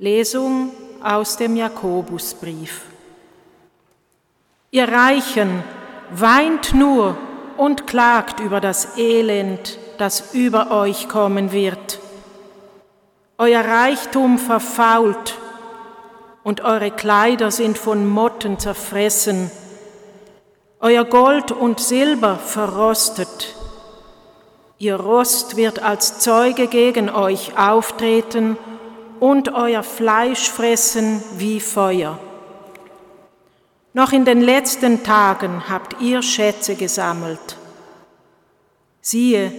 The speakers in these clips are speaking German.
Lesung aus dem Jakobusbrief. Ihr Reichen weint nur und klagt über das Elend, das über euch kommen wird. Euer Reichtum verfault und eure Kleider sind von Motten zerfressen. Euer Gold und Silber verrostet. Ihr Rost wird als Zeuge gegen euch auftreten und euer Fleisch fressen wie Feuer. Noch in den letzten Tagen habt ihr Schätze gesammelt. Siehe,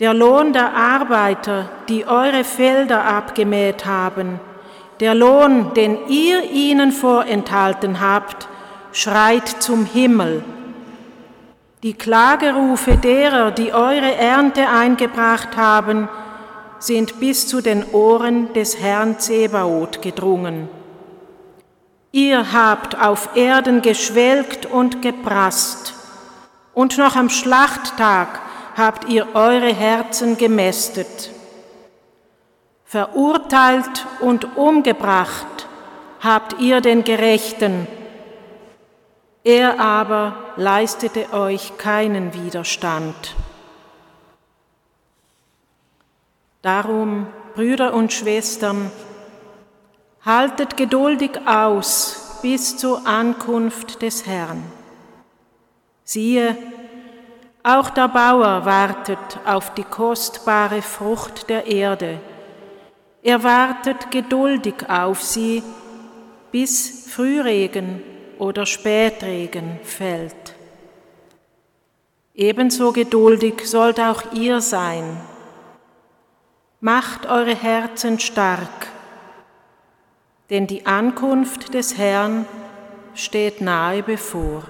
der Lohn der Arbeiter, die eure Felder abgemäht haben, der Lohn, den ihr ihnen vorenthalten habt, schreit zum Himmel. Die Klagerufe derer, die eure Ernte eingebracht haben, sind bis zu den Ohren des Herrn Zebaoth gedrungen. Ihr habt auf Erden geschwelgt und geprasst, und noch am Schlachttag habt ihr eure Herzen gemästet. Verurteilt und umgebracht habt ihr den Gerechten, er aber leistete euch keinen Widerstand. Darum, Brüder und Schwestern, haltet geduldig aus bis zur Ankunft des Herrn. Siehe, auch der Bauer wartet auf die kostbare Frucht der Erde. Er wartet geduldig auf sie, bis Frühregen oder Spätregen fällt. Ebenso geduldig sollt auch ihr sein Macht eure Herzen stark, denn die Ankunft des Herrn steht nahe bevor.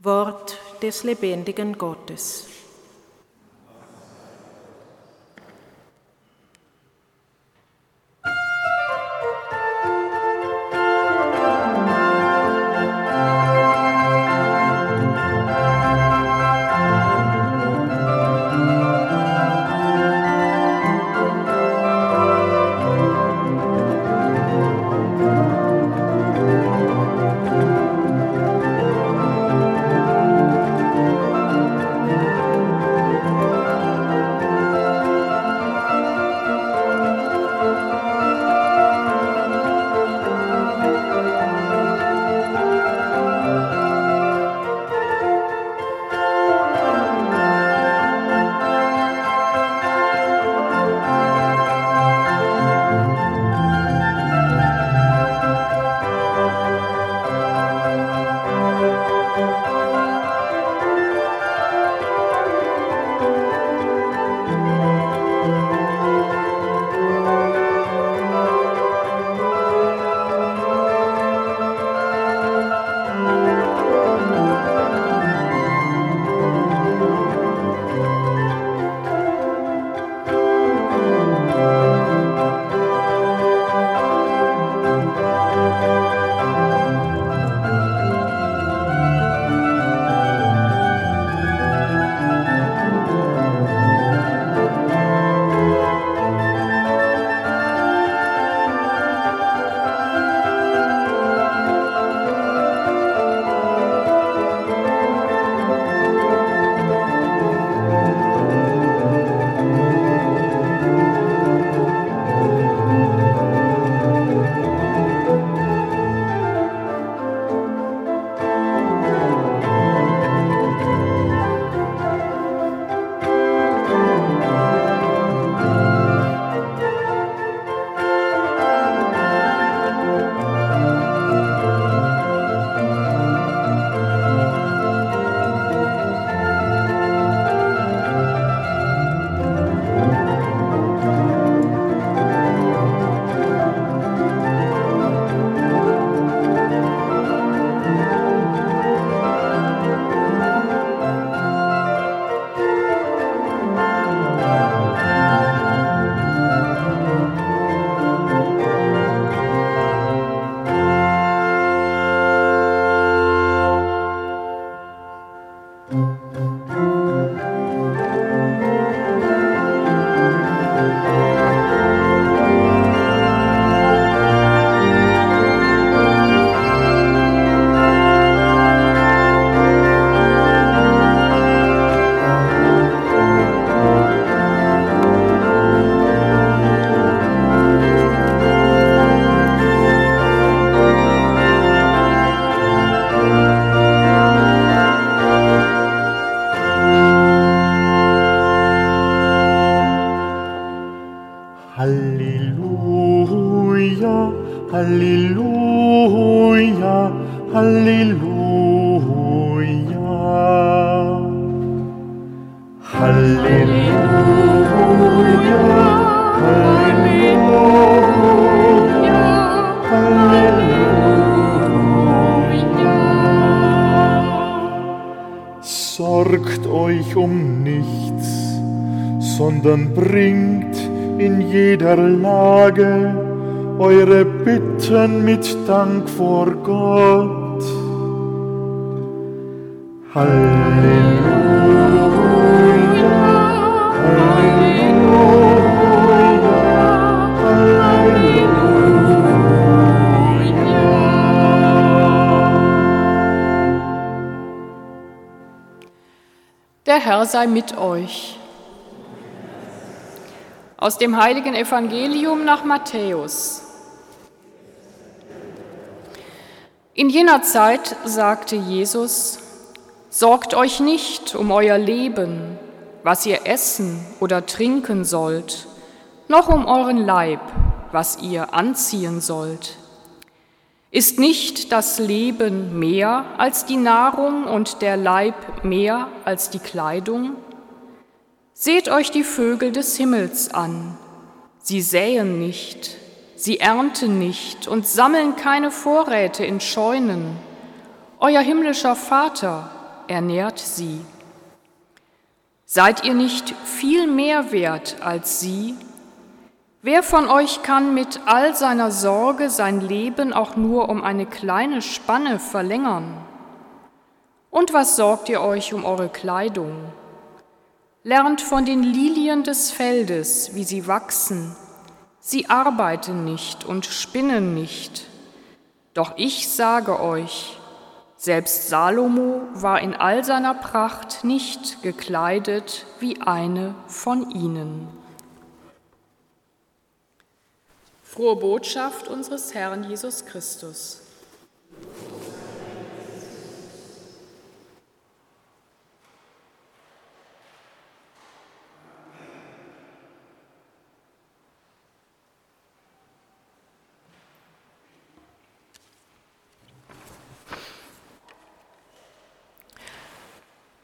Wort des lebendigen Gottes. Sorgt euch um nichts, sondern bringt in jeder Lage eure Bitten mit Dank vor Gott. Halleluja, Halleluja, Der Herr sei mit euch. Aus dem heiligen Evangelium nach Matthäus. In jener Zeit sagte Jesus, Sorgt euch nicht um euer Leben, was ihr essen oder trinken sollt, noch um euren Leib, was ihr anziehen sollt. Ist nicht das Leben mehr als die Nahrung und der Leib mehr als die Kleidung? Seht euch die Vögel des Himmels an. Sie säen nicht, sie ernten nicht und sammeln keine Vorräte in Scheunen. Euer himmlischer Vater ernährt sie. Seid ihr nicht viel mehr wert als sie? Wer von euch kann mit all seiner Sorge sein Leben auch nur um eine kleine Spanne verlängern? Und was sorgt ihr euch um eure Kleidung? Lernt von den Lilien des Feldes, wie sie wachsen. Sie arbeiten nicht und spinnen nicht. Doch ich sage euch, selbst Salomo war in all seiner Pracht nicht gekleidet wie eine von ihnen. Frohe Botschaft unseres Herrn Jesus Christus.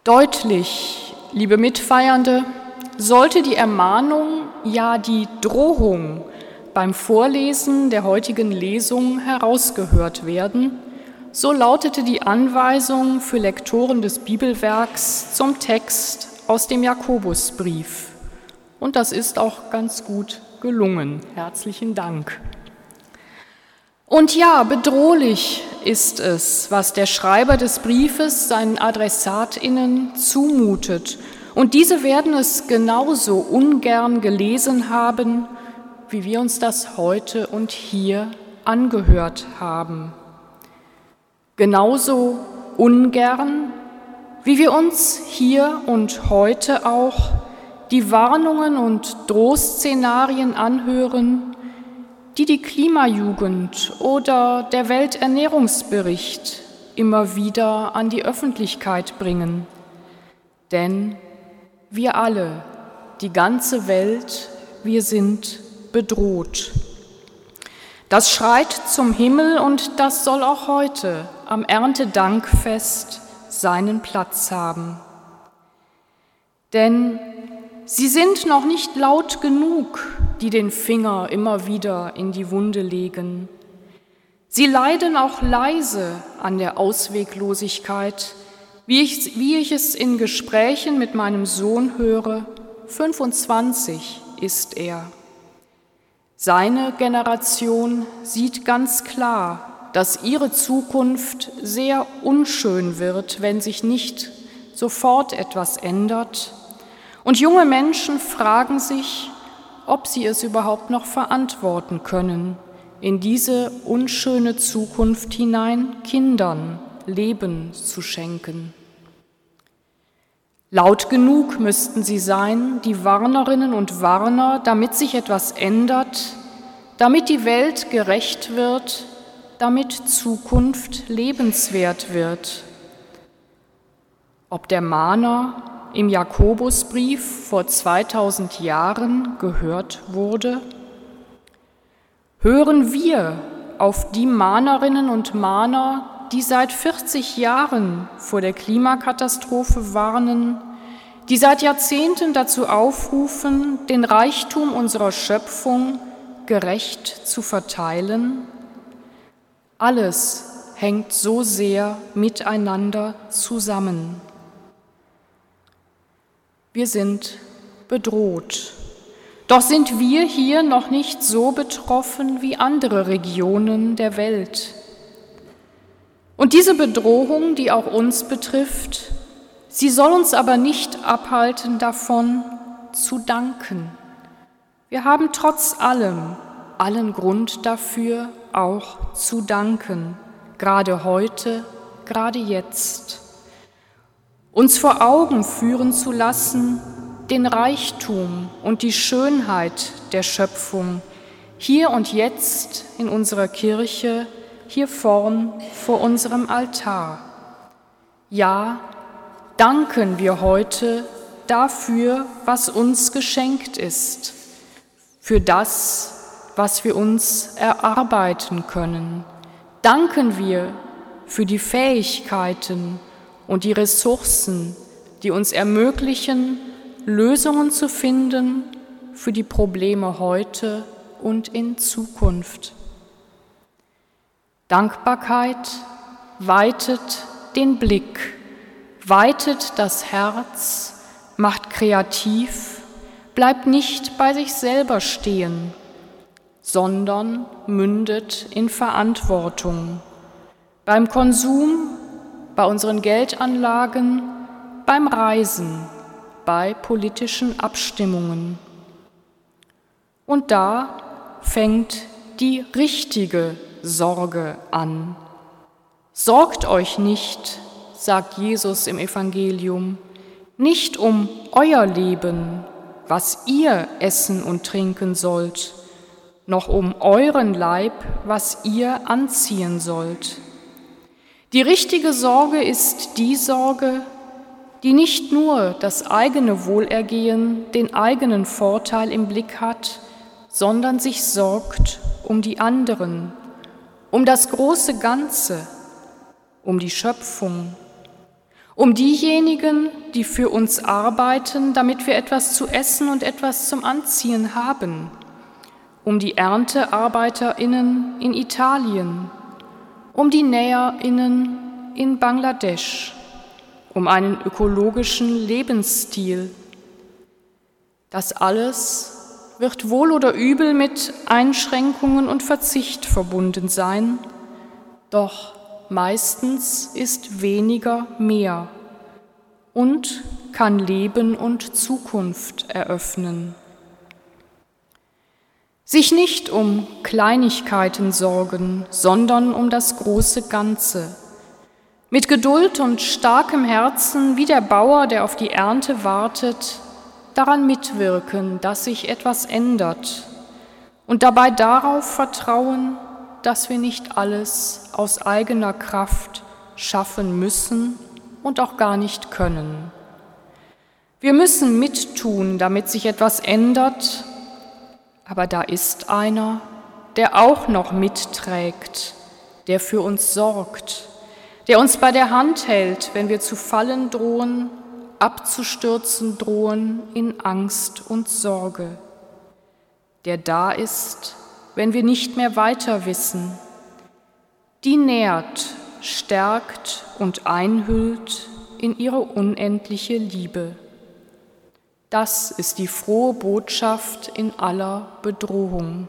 Deutlich, liebe Mitfeiernde, sollte die Ermahnung, ja die Drohung beim Vorlesen der heutigen Lesung herausgehört werden, so lautete die Anweisung für Lektoren des Bibelwerks zum Text aus dem Jakobusbrief. Und das ist auch ganz gut gelungen. Herzlichen Dank. Und ja, bedrohlich ist es, was der Schreiber des Briefes seinen Adressatinnen zumutet. Und diese werden es genauso ungern gelesen haben, wie wir uns das heute und hier angehört haben. Genauso ungern, wie wir uns hier und heute auch die Warnungen und Drohszenarien anhören, die die Klimajugend oder der Welternährungsbericht immer wieder an die Öffentlichkeit bringen. Denn wir alle, die ganze Welt, wir sind bedroht. Das schreit zum Himmel und das soll auch heute am Erntedankfest seinen Platz haben. Denn Sie sind noch nicht laut genug, die den Finger immer wieder in die Wunde legen. Sie leiden auch leise an der Ausweglosigkeit, wie ich, wie ich es in Gesprächen mit meinem Sohn höre. 25 ist er. Seine Generation sieht ganz klar, dass ihre Zukunft sehr unschön wird, wenn sich nicht sofort etwas ändert und junge Menschen fragen sich, ob sie es überhaupt noch verantworten können, in diese unschöne Zukunft hinein Kindern Leben zu schenken. Laut genug müssten sie sein, die Warnerinnen und Warner, damit sich etwas ändert, damit die Welt gerecht wird, damit Zukunft lebenswert wird. Ob der Mahner im Jakobusbrief vor 2000 Jahren gehört wurde? Hören wir auf die Mahnerinnen und Mahner, die seit 40 Jahren vor der Klimakatastrophe warnen, die seit Jahrzehnten dazu aufrufen, den Reichtum unserer Schöpfung gerecht zu verteilen? Alles hängt so sehr miteinander zusammen. Wir sind bedroht. Doch sind wir hier noch nicht so betroffen wie andere Regionen der Welt. Und diese Bedrohung, die auch uns betrifft, sie soll uns aber nicht abhalten davon zu danken. Wir haben trotz allem allen Grund dafür, auch zu danken, gerade heute, gerade jetzt. Uns vor Augen führen zu lassen, den Reichtum und die Schönheit der Schöpfung hier und jetzt in unserer Kirche, hier vorn vor unserem Altar. Ja, danken wir heute dafür, was uns geschenkt ist, für das, was wir uns erarbeiten können. Danken wir für die Fähigkeiten und die Ressourcen, die uns ermöglichen, Lösungen zu finden für die Probleme heute und in Zukunft. Dankbarkeit weitet den Blick, weitet das Herz, macht kreativ, bleibt nicht bei sich selber stehen, sondern mündet in Verantwortung. Beim Konsum, bei unseren Geldanlagen, beim Reisen, bei politischen Abstimmungen. Und da fängt die richtige Sorge an. Sorgt euch nicht, sagt Jesus im Evangelium, nicht um euer Leben, was ihr essen und trinken sollt, noch um euren Leib, was ihr anziehen sollt. Die richtige Sorge ist die Sorge, die nicht nur das eigene Wohlergehen, den eigenen Vorteil im Blick hat, sondern sich sorgt um die anderen, um das große Ganze, um die Schöpfung, um diejenigen, die für uns arbeiten, damit wir etwas zu essen und etwas zum Anziehen haben, um die Erntearbeiterinnen in Italien, um die Näherinnen in Bangladesch um einen ökologischen Lebensstil. Das alles wird wohl oder übel mit Einschränkungen und Verzicht verbunden sein, doch meistens ist weniger mehr und kann Leben und Zukunft eröffnen. Sich nicht um Kleinigkeiten sorgen, sondern um das große Ganze mit Geduld und starkem Herzen, wie der Bauer, der auf die Ernte wartet, daran mitwirken, dass sich etwas ändert und dabei darauf vertrauen, dass wir nicht alles aus eigener Kraft schaffen müssen und auch gar nicht können. Wir müssen mittun, damit sich etwas ändert, aber da ist einer, der auch noch mitträgt, der für uns sorgt der uns bei der Hand hält, wenn wir zu fallen drohen, abzustürzen drohen in Angst und Sorge, der da ist, wenn wir nicht mehr weiter wissen, die nährt, stärkt und einhüllt in ihre unendliche Liebe. Das ist die frohe Botschaft in aller Bedrohung.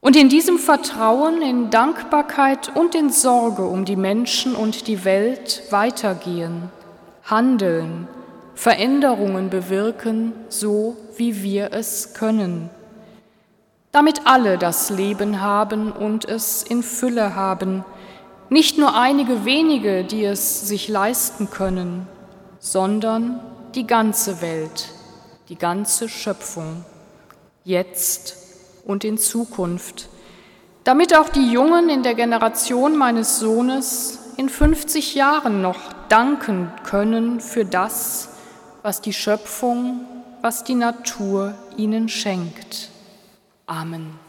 Und in diesem Vertrauen, in Dankbarkeit und in Sorge um die Menschen und die Welt weitergehen, handeln, Veränderungen bewirken, so wie wir es können, damit alle das Leben haben und es in Fülle haben, nicht nur einige wenige, die es sich leisten können, sondern die ganze Welt, die ganze Schöpfung, jetzt und in Zukunft, damit auch die Jungen in der Generation meines Sohnes in 50 Jahren noch danken können für das, was die Schöpfung, was die Natur ihnen schenkt. Amen.